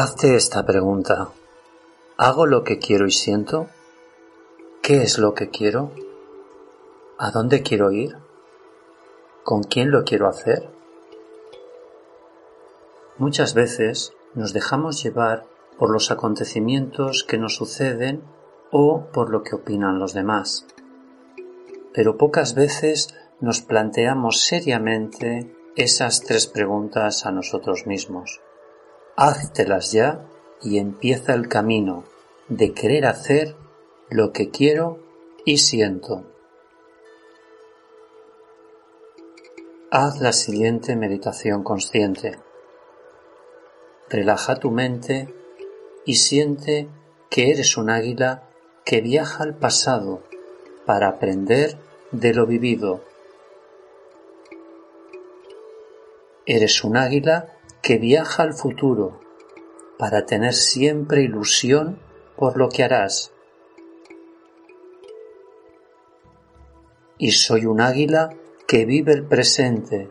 Hazte esta pregunta. ¿Hago lo que quiero y siento? ¿Qué es lo que quiero? ¿A dónde quiero ir? ¿Con quién lo quiero hacer? Muchas veces nos dejamos llevar por los acontecimientos que nos suceden o por lo que opinan los demás. Pero pocas veces nos planteamos seriamente esas tres preguntas a nosotros mismos. Háztelas ya y empieza el camino de querer hacer lo que quiero y siento. Haz la siguiente meditación consciente. Relaja tu mente y siente que eres un águila que viaja al pasado para aprender de lo vivido. Eres un águila que viaja al futuro para tener siempre ilusión por lo que harás. Y soy un águila que vive el presente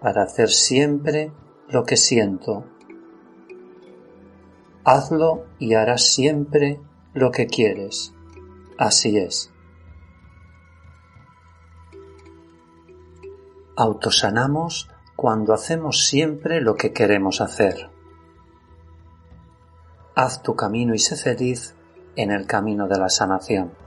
para hacer siempre lo que siento. Hazlo y harás siempre lo que quieres. Así es. Autosanamos cuando hacemos siempre lo que queremos hacer. Haz tu camino y sé feliz en el camino de la sanación.